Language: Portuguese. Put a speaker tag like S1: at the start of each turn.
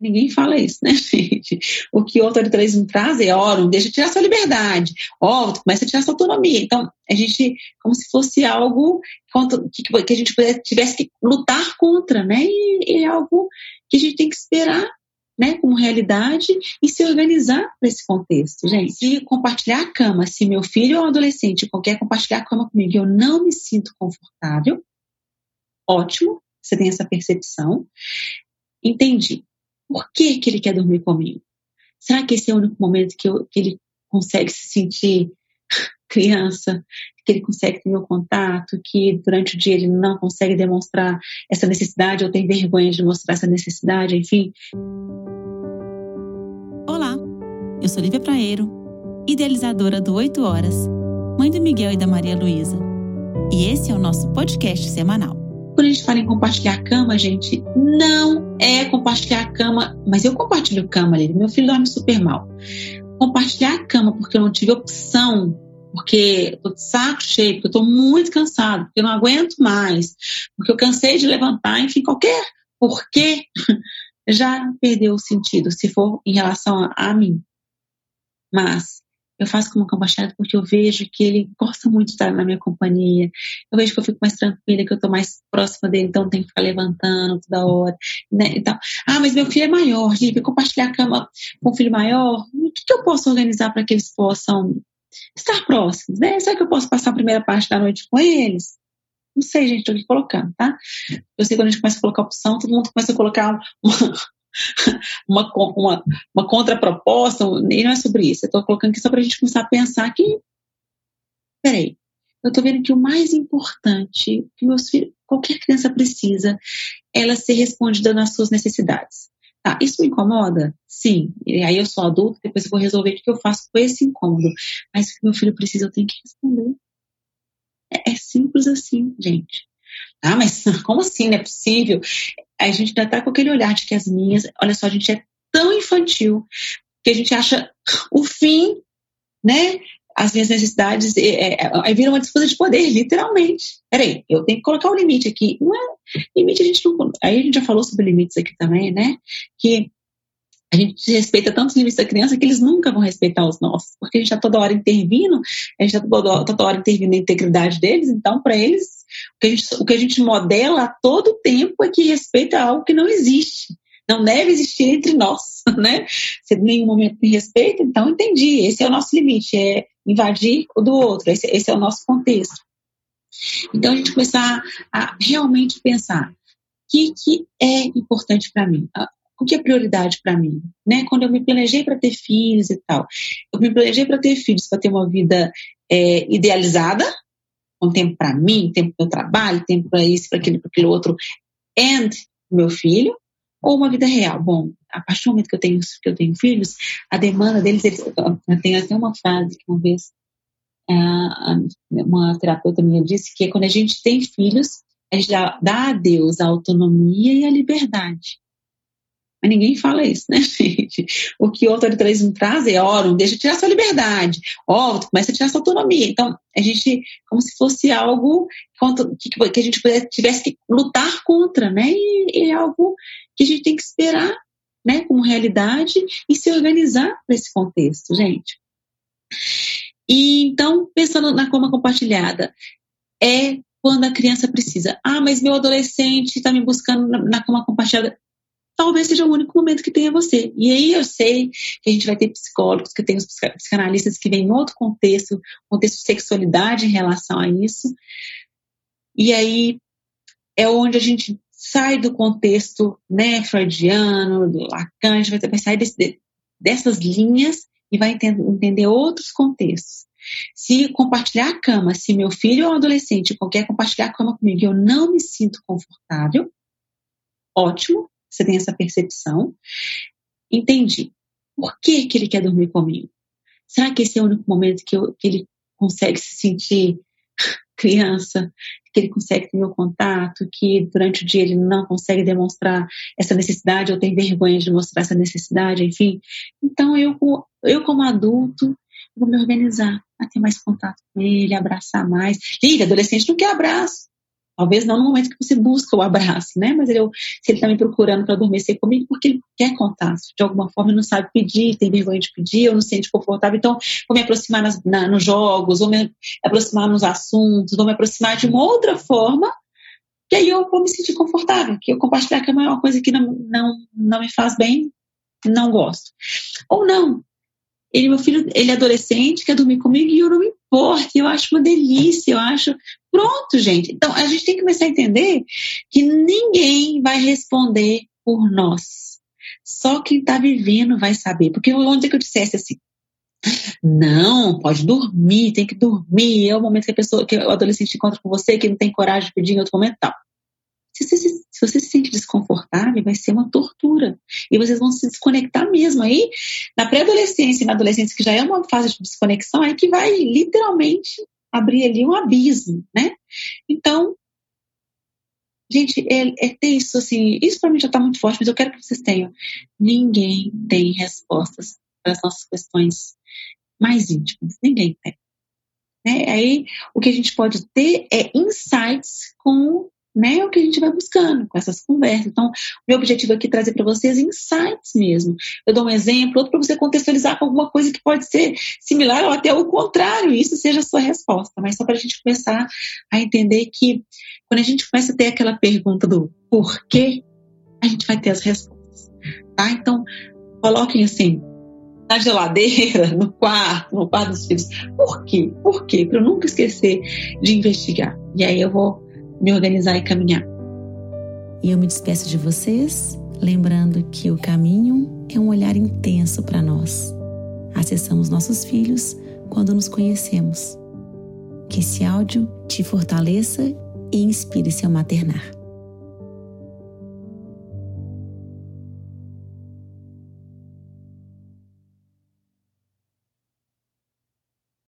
S1: Ninguém fala isso, né, gente? O que o autoritarismo traz é, ó, não deixa tirar sua liberdade, ó, começa a tirar sua autonomia. Então, a gente, como se fosse algo que, que a gente tivesse que lutar contra, né? E é algo que a gente tem que esperar, né, como realidade e se organizar para esse contexto, gente. Se compartilhar a cama, se meu filho ou adolescente quer compartilhar a cama comigo e eu não me sinto confortável, ótimo, você tem essa percepção. Entendi. Por que, que ele quer dormir comigo? Será que esse é o único momento que, eu, que ele consegue se sentir criança, que ele consegue ter meu contato, que durante o dia ele não consegue demonstrar essa necessidade ou tem vergonha de mostrar essa necessidade, enfim.
S2: Olá, eu sou Lívia Praeiro, idealizadora do 8 Horas, mãe do Miguel e da Maria Luísa. E esse é o nosso podcast semanal.
S1: Quando a gente fala em compartilhar cama, gente, não é compartilhar cama, mas eu compartilho cama ali. Meu filho dorme super mal. Compartilhar a cama porque eu não tive opção, porque eu tô de saco cheio, porque eu tô muito cansado, porque eu não aguento mais, porque eu cansei de levantar, enfim, qualquer porquê já perdeu o sentido, se for em relação a, a mim. Mas eu faço como compartilhado porque eu vejo que ele gosta muito de estar na minha companhia. Eu vejo que eu fico mais tranquila, que eu estou mais próxima dele, então tem que ficar levantando toda hora. Né? Então, ah, mas meu filho é maior, gente, compartilhar a cama com um filho maior, o que, que eu posso organizar para que eles possam estar próximos? Né? Será que eu posso passar a primeira parte da noite com eles? Não sei, gente, estou aqui colocando, tá? Eu sei que quando a gente começa a colocar opção, todo mundo começa a colocar uma, uma, uma, uma contraproposta, e não é sobre isso. Eu estou colocando aqui só para a gente começar a pensar que, peraí, eu estou vendo que o mais importante que meus filhos, qualquer criança precisa, ela ser respondida nas suas necessidades. Tá, isso me incomoda? Sim. E aí eu sou adulto, depois eu vou resolver o que eu faço com esse incômodo. Mas o que meu filho precisa, eu tenho que responder. É, é simples assim, gente. Ah, mas como assim? Não é possível? A gente ainda está com aquele olhar de que as minhas, olha só, a gente é tão infantil que a gente acha o fim, né? As minhas necessidades, é, é, aí vira uma disputa de poder, literalmente. Peraí, eu tenho que colocar um limite aqui. Não é limite, a gente não. Aí a gente já falou sobre limites aqui também, né? Que a gente respeita tantos limites da criança que eles nunca vão respeitar os nossos, porque a gente está toda hora intervindo, a gente está toda, toda hora intervindo na integridade deles, então, para eles, que, gente, o que a gente modela a todo tempo é que respeita algo que não existe. Não deve existir entre nós, né? Se em nenhum momento me respeita, então entendi, esse é o nosso limite, é invadir o do outro, esse, esse é o nosso contexto. Então, a gente começar a realmente pensar o que, que é importante para mim o que é prioridade para mim? Né? Quando eu me planejei para ter filhos e tal, eu me planejei para ter filhos, para ter uma vida é, idealizada, com tempo para mim, tempo para o trabalho, tempo para isso, para aquele, para aquele outro, and meu filho, ou uma vida real? Bom, a partir do momento que eu tenho, que eu tenho filhos, a demanda deles, eles, eu tenho até uma frase que uma vez uma terapeuta minha disse que quando a gente tem filhos, a gente dá a Deus a autonomia e a liberdade. Mas ninguém fala isso, né, gente? O que o autoritarismo traz é, ó, não deixa tirar sua liberdade, ó, começa a tirar sua autonomia. Então, a gente, como se fosse algo que, a gente tivesse que lutar contra, né? E é algo que a gente tem que esperar, né, como realidade e se organizar para esse contexto, gente. E então, pensando na coma compartilhada, é quando a criança precisa. Ah, mas meu adolescente está me buscando na, na cama compartilhada talvez seja o único momento que tenha você. E aí eu sei que a gente vai ter psicólogos, que tem os psicanalistas que vêm em outro contexto, contexto de sexualidade em relação a isso. E aí é onde a gente sai do contexto né, freudiano, do Lacan, a gente vai sair desse, dessas linhas e vai entender, outros contextos. Se compartilhar a cama, se meu filho ou adolescente quer compartilhar a cama comigo e eu não me sinto confortável, ótimo, você tem essa percepção. Entendi. Por que, que ele quer dormir comigo? Será que esse é o único momento que, eu, que ele consegue se sentir criança, que ele consegue ter meu contato, que durante o dia ele não consegue demonstrar essa necessidade ou tem vergonha de mostrar essa necessidade, enfim. Então eu, eu como adulto, vou me organizar a ter mais contato com ele, abraçar mais. Lívia, adolescente não quer abraço. Talvez não no momento que você busca o abraço, né? Mas ele, se ele está me procurando para adormecer comigo, porque ele quer contar. De alguma forma, ele não sabe pedir, tem vergonha de pedir, ou não se sente confortável. Então, vou me aproximar nas, na, nos jogos, vou me aproximar nos assuntos, vou me aproximar de uma outra forma, que aí eu vou me sentir confortável. Que eu compartilhar cama é uma coisa que não, não, não me faz bem, não gosto. Ou não, ele, meu filho, ele é adolescente, quer dormir comigo e eu não me eu acho uma delícia, eu acho. Pronto, gente. Então, a gente tem que começar a entender que ninguém vai responder por nós. Só quem está vivendo vai saber. Porque onde é que eu dissesse assim? Não, pode dormir, tem que dormir. É o momento que a pessoa, que o adolescente encontra com você, que não tem coragem de pedir em outro momento, tal. Se você, se, se você se sente desconfortável, vai ser uma tortura. E vocês vão se desconectar mesmo. Aí, na pré-adolescência e na adolescência, que já é uma fase de desconexão, aí que vai literalmente abrir ali um abismo, né? Então, gente, é, é ter isso assim, isso para mim já está muito forte, mas eu quero que vocês tenham. Ninguém tem respostas para as nossas questões mais íntimas. Ninguém tem. Né? Aí, o que a gente pode ter é insights com né, é o que a gente vai buscando com essas conversas. Então, meu objetivo aqui é trazer para vocês insights mesmo. Eu dou um exemplo, outro para você contextualizar com alguma coisa que pode ser similar ou até o contrário, isso seja a sua resposta. Mas só para a gente começar a entender que quando a gente começa a ter aquela pergunta do porquê, a gente vai ter as respostas. Tá? Então, coloquem assim, na geladeira, no quarto, no quarto dos filhos. Por quê? Por quê? Para eu nunca esquecer de investigar. E aí eu vou me organizar e caminhar.
S2: E eu me despeço de vocês, lembrando que o caminho é um olhar intenso para nós. Acessamos nossos filhos quando nos conhecemos. Que esse áudio te fortaleça e inspire seu maternar.